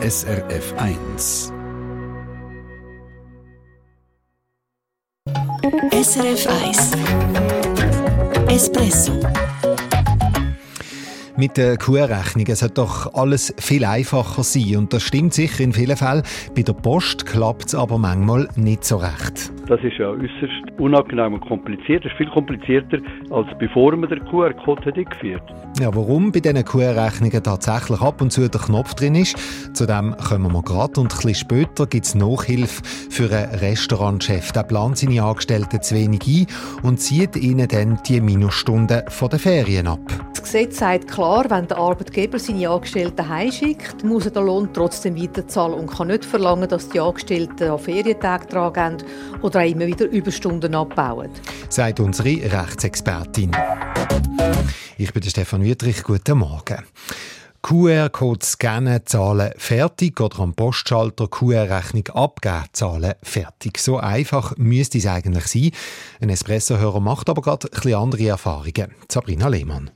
SRF 1. SRF 1 Espresso mit der Kuhrechnung. Es hat doch alles viel einfacher sein. Und das stimmt sicher in vielen Fällen. Bei der Post klappt es aber manchmal nicht so recht. Das ist ja äußerst unangenehm und kompliziert. Das ist viel komplizierter, als bevor man den QR-Code eingeführt Ja, warum bei diesen QR-Rechnungen tatsächlich ab und zu der Knopf drin ist, zu dem kommen wir gerade. Und ein bisschen später gibt es Nachhilfe für einen Restaurantchef. Der plant seine Angestellten zu wenig ein und zieht ihnen dann die Minusstunden von den Ferien ab. Das Gesetz sagt klar, wenn der Arbeitgeber seine Angestellten heimschickt, muss er den Lohn trotzdem weiterzahlen und kann nicht verlangen, dass die Angestellten an Ferientage tragen oder auch immer wieder Überstunden abbauen. Sagt unsere Rechtsexpertin. Ich bin Stefan Wüttrich. Guten Morgen. QR-Code scannen, zahlen fertig oder am Postschalter QR-Rechnung abgeben, zahlen fertig. So einfach müsste es eigentlich sein. Ein Espresso-Hörer macht aber gerade ein andere Erfahrungen. Sabrina Lehmann.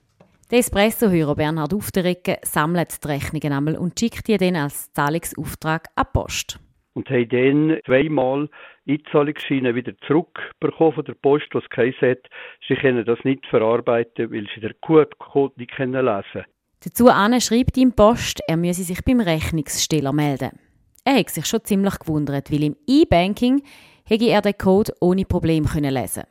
Der Espresso-Hörer Bernhard Ufterecken sammelt die Rechnungen einmal und schickt die dann als Zahlungsauftrag an die Post. Und haben dann zweimal Einzahlungsscheine wieder zurückbekommen von der Post, was geheißen hat, sie können das nicht verarbeiten, weil sie den QR-Code nicht lesen können. Dazu schreibt ihm Post, er müsse sich beim Rechnungssteller melden. Er hat sich schon ziemlich gewundert, weil im E-Banking hätte er den Code ohne Problem lesen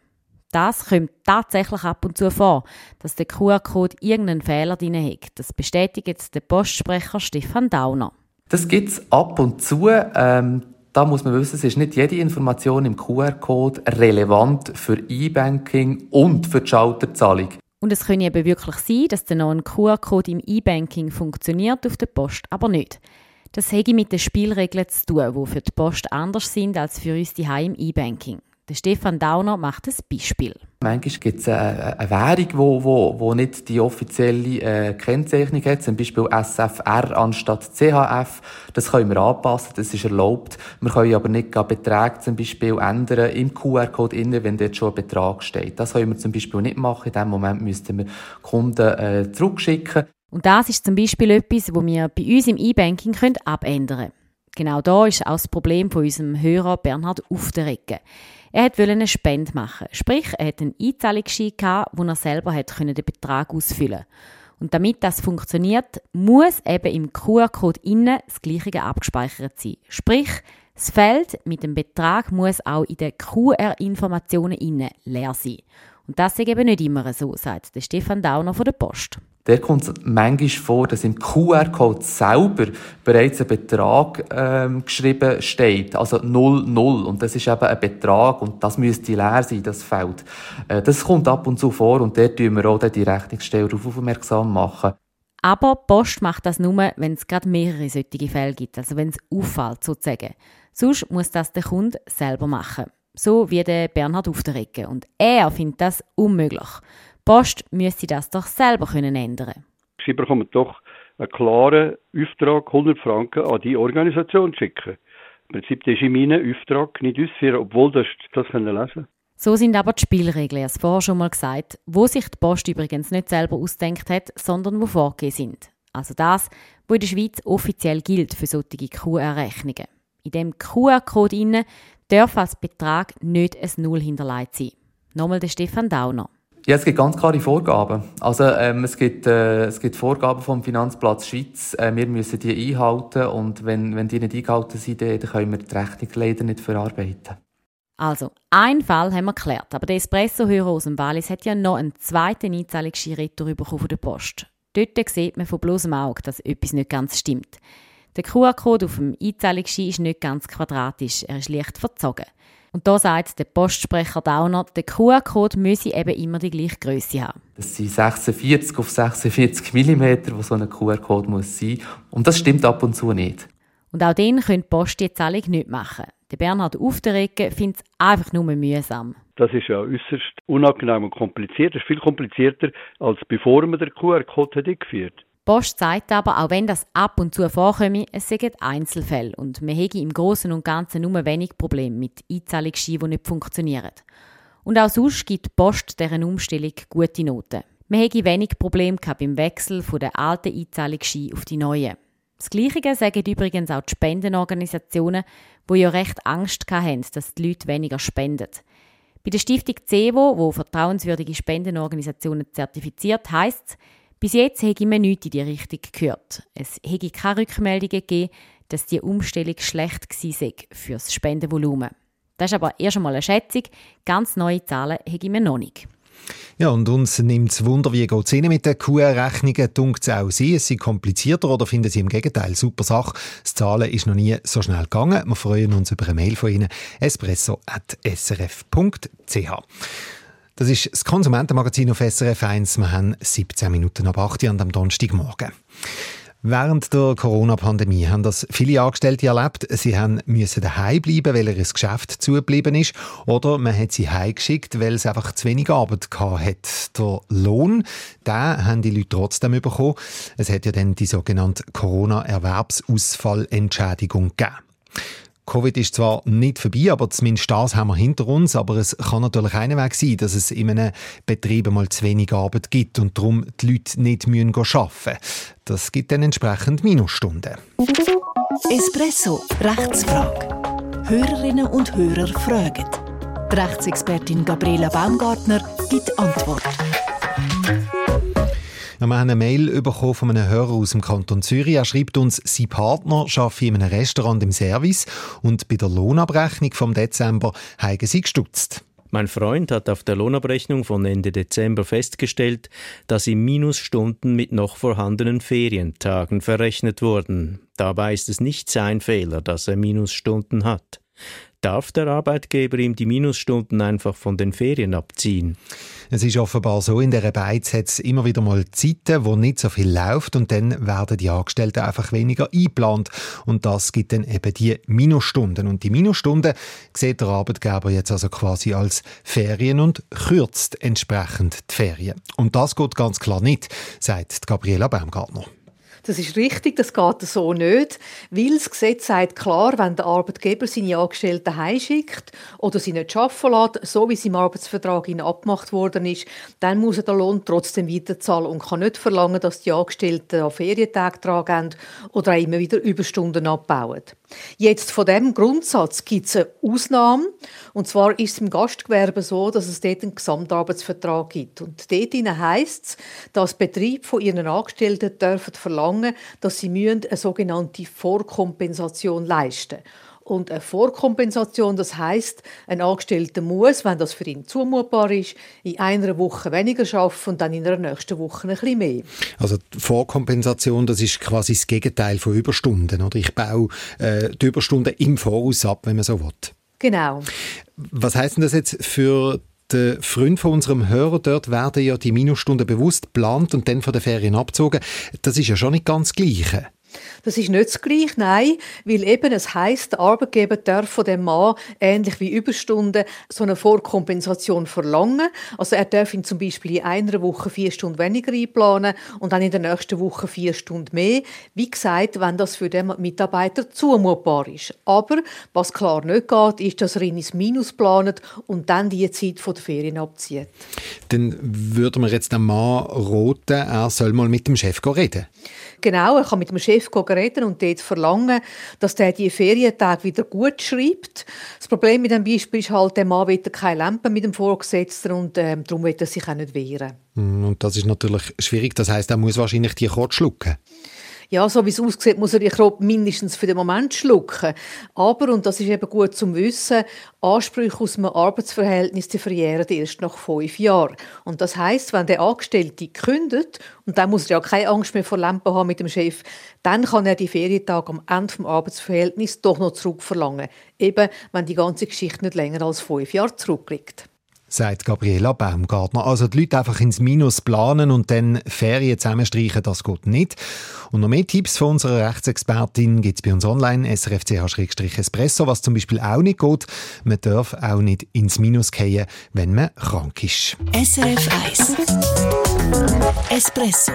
das kommt tatsächlich ab und zu vor, dass der QR-Code irgendeinen Fehler drin hat. Das bestätigt jetzt der Postsprecher Stefan Dauner. Das gibt es ab und zu. Ähm, da muss man wissen, es ist nicht jede Information im QR-Code relevant für E-Banking und für die Schalterzahlung. Und es könnte eben wirklich sein, dass der neue QR-Code im E-Banking funktioniert, auf der Post aber nicht. Das hätte mit den Spielregeln zu tun, die für die Post anders sind als für uns die im E-Banking. Der Stefan Dauner macht ein Beispiel. Manchmal gibt es eine, eine Währung, die wo, wo, wo nicht die offizielle äh, Kennzeichnung hat, zum Beispiel SFR anstatt CHF. Das können wir anpassen, das ist erlaubt. Wir können aber nicht Beträge zum Beispiel ändern im QR-Code wenn dort schon ein Betrag steht. Das können wir zum Beispiel nicht machen. In dem Moment müssten wir Kunden äh, zurückschicken. Und das ist zum Beispiel etwas, wo wir bei uns im E-Banking abändern können. Genau da ist auch das Problem von unserem Hörer Bernhard Ufterecken. Er wollte eine Spende machen. Sprich, er hatte einen Einzahlungsschein, wo er selber den Betrag ausfüllen Und damit das funktioniert, muss eben im QR-Code innen das Gleiche abgespeichert sein. Sprich, das Feld mit dem Betrag muss auch in den QR-Informationen innen leer sein. Und das ist eben nicht immer so, sagt der Stefan Dauner von der Post. Der kommt es manchmal vor, dass im QR-Code selber bereits ein Betrag ähm, geschrieben steht, also 00. Und das ist eben ein Betrag und das müsste leer sein, das Feld. Äh, das kommt ab und zu vor und dort tun wir auch die Rechnungssteller darauf aufmerksam machen. Aber Post macht das nur, wenn es gerade mehrere solche Fälle gibt, also wenn es auffällt sozusagen. Sonst muss das der Kunde selber machen. So wie der Bernhard Ufterecken. Und er findet das unmöglich. Post müsste das doch selber können ändern Sie bekommen doch einen klaren Auftrag, 100 Franken an die Organisation schicken. Im Prinzip ist in meinem Auftrag nicht ausführen, obwohl das, das können lesen so sind aber die Spielregeln, als vorher schon mal gesagt, wo sich die Post übrigens nicht selber ausdenkt hat, sondern wo vorgegeben sind. Also das, was in der Schweiz offiziell gilt für solche QR-Rechnungen. In dem QR-Code darf als Betrag nicht ein Null hinterlegt sein. Nochmal der Stefan Dauner. Ja, es gibt ganz klare Vorgaben. Also ähm, es, gibt, äh, es gibt Vorgaben vom Finanzplatz Schweiz. Äh, wir müssen die einhalten und wenn, wenn die nicht eingehalten sind, dann können wir die Rechnung leider nicht verarbeiten. Also, einen Fall haben wir geklärt, aber der Espresso-Hörer aus dem Wallis hat ja noch einen zweiten Einzahlungsschein bekommen von der Post. Dort sieht man von bloßem Auge, dass etwas nicht ganz stimmt. Der QR-Code auf dem Einzahlungsschein ist nicht ganz quadratisch, er ist leicht verzogen. Und da sagt der Postsprecher Dauner, der QR-Code müsse eben immer die gleiche Größe haben. Das sind 46 auf 46 mm, wo so ein QR-Code muss sein. Und das stimmt ab und zu nicht. Und auch den können die Post die Zahlung nicht machen. Der Bernhard Ufterecken findet es einfach nur mühsam. Das ist ja äußerst unangenehm und kompliziert. Das ist viel komplizierter, als bevor man den QR-Code eingeführt hat. Post sagt aber, auch wenn das ab und zu vorkomme, es seien Einzelfälle und man hätte im Großen und Ganzen nur wenig Probleme mit Einzahlungsscheinen, die nicht funktionieren. Und auch sonst gibt Post deren Umstellung gute Noten. Man hätte wenig Probleme beim Wechsel von der alten Einzahlungsschein auf die neuen. Das Gleiche sagen übrigens auch die Spendenorganisationen, die ja recht Angst hatten, dass die Leute weniger spenden. Bei der Stiftung CEVO, wo vertrauenswürdige Spendenorganisationen zertifiziert, heisst es, bis jetzt hätte man nichts in die Richtung gehört. Es hätte keine Rückmeldungen gegeben, dass die Umstellung schlecht war für das Spendenvolumen. Das ist aber erst einmal eine Schätzung. Ganz neue Zahlen hätte man noch nicht. Ja, und uns nimmt es Wunder, wie geht es Ihnen mit den QR-Rechnungen? Dunkt es auch Sie, es sind komplizierter oder finden Sie im Gegenteil super Sache? Das Zahlen ist noch nie so schnell gegangen. Wir freuen uns über eine Mail von Ihnen. espresso.srf.ch das ist das Konsumentenmagazin auf SRF 1. Wir haben 17 Minuten ab 8 Uhr am Donnerstagmorgen. Während der Corona-Pandemie haben das viele Angestellte erlebt. Sie haben müssen daheim bleiben, weil ihr Geschäft zugeblieben ist, oder man hat sie heimgeschickt, weil es einfach zu wenig Arbeit hat. Der Lohn, den haben die Leute trotzdem bekommen. Es hat ja dann die sogenannte Corona-Erwerbsausfallentschädigung gegeben. Covid ist zwar nicht vorbei, aber zumindest das haben wir hinter uns. Aber es kann natürlich ein Weg sein, dass es in einem Betrieb mal zu wenig Arbeit gibt und darum die Leute nicht arbeiten müssen. Das gibt dann entsprechend Minusstunden. Espresso, Rechtsfrage. Hörerinnen und Hörer fragen. Die Rechtsexpertin Gabriela Baumgartner gibt Antwort. Wir haben eine Mail bekommen von einem Hörer aus dem Kanton Zürich. Er schreibt uns, sein Partner arbeitet in einem Restaurant im Service und bei der Lohnabrechnung vom Dezember haben sie gestutzt. Mein Freund hat auf der Lohnabrechnung von Ende Dezember festgestellt, dass ihm Minusstunden mit noch vorhandenen Ferientagen verrechnet wurden. Dabei ist es nicht sein Fehler, dass er Minusstunden hat. Darf der Arbeitgeber ihm die Minusstunden einfach von den Ferien abziehen? Es ist offenbar so, in der Beiz hat es immer wieder mal Zeiten, wo nicht so viel läuft und dann werden die Angestellten einfach weniger eingeplant und das gibt dann eben die Minusstunden. Und die Minusstunden sieht der Arbeitgeber jetzt also quasi als Ferien und kürzt entsprechend die Ferien. Und das geht ganz klar nicht, sagt Gabriela Baumgartner. Das ist richtig, das geht so nicht, weil das Gesetz sagt klar, wenn der Arbeitgeber seine Angestellten heimschickt oder sie nicht arbeiten lässt, so wie es im Arbeitsvertrag ihnen abgemacht worden ist, dann muss er den Lohn trotzdem weiterzahlen und kann nicht verlangen, dass die Angestellten an Ferientage tragen oder auch immer wieder Überstunden abbauen. Jetzt von dem Grundsatz gibt es eine Ausnahme. Und zwar ist es im Gastgewerbe so, dass es dort einen Gesamtarbeitsvertrag gibt. Und dort heisst es, dass Betrieb von ihren Angestellten dürfen verlangen, dass sie eine sogenannte Vorkompensation leisten müssen. Und eine Vorkompensation, das heißt, ein Angestellter muss, wenn das für ihn zumutbar ist, in einer Woche weniger arbeiten und dann in der nächsten Woche ein bisschen mehr. Also die Vorkompensation, das ist quasi das Gegenteil von Überstunden, oder? Ich baue äh, die Überstunden im Voraus ab, wenn man so will. Genau. Was heißt denn das jetzt für den Freund von unserem Hörer, dort werden ja die Minusstunden bewusst geplant und dann von den Ferien abgezogen. Das ist ja schon nicht ganz das Gleiche. Das ist nicht das Gleiche, nein, weil eben es heisst, der Arbeitgeber darf von dem Mann, ähnlich wie Überstunden, so eine Vorkompensation verlangen. Also er darf ihn zum Beispiel in einer Woche vier Stunden weniger einplanen und dann in der nächsten Woche vier Stunden mehr. Wie gesagt, wenn das für den Mitarbeiter zumutbar ist. Aber was klar nicht geht, ist, dass er ihn ins Minus plant und dann die Zeit von der Ferien abzieht. Dann würde man jetzt den Mann roten, er soll mal mit dem Chef reden. Genau, er kann mit dem Chef reden und dort verlangen, dass der die Ferientage wieder gut schreibt. Das Problem mit dem Beispiel ist halt, der Mann will keine Lampe mit dem Vorgesetzten und ähm, darum will er sich auch nicht wehren. Mm, und das ist natürlich schwierig. Das heißt, er muss wahrscheinlich die kurz schlucken ja, so wie es aussieht, muss er die Krob mindestens für den Moment schlucken. Aber, und das ist eben gut zum Wissen, Ansprüche aus einem Arbeitsverhältnis verjähren erst nach fünf Jahren. Und das heißt, wenn der Angestellte kündet, und dann muss er ja keine Angst mehr vor Lampen haben mit dem Chef, dann kann er die Ferientage am Ende des Arbeitsverhältnisses doch noch zurückverlangen. Eben, wenn die ganze Geschichte nicht länger als fünf Jahre zurückliegt sagt Gabriela Baumgartner. Also die Leute einfach ins Minus planen und dann Ferien zusammenstreichen, das geht nicht. Und noch mehr Tipps von unserer Rechtsexpertin gibt es bei uns online, srfch-espresso, was zum Beispiel auch nicht geht. Man darf auch nicht ins Minus gehen, wenn man krank ist. SRF 1 Espresso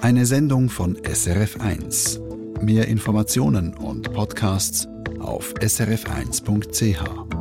Eine Sendung von SRF 1. Mehr Informationen und Podcasts auf srf1.ch.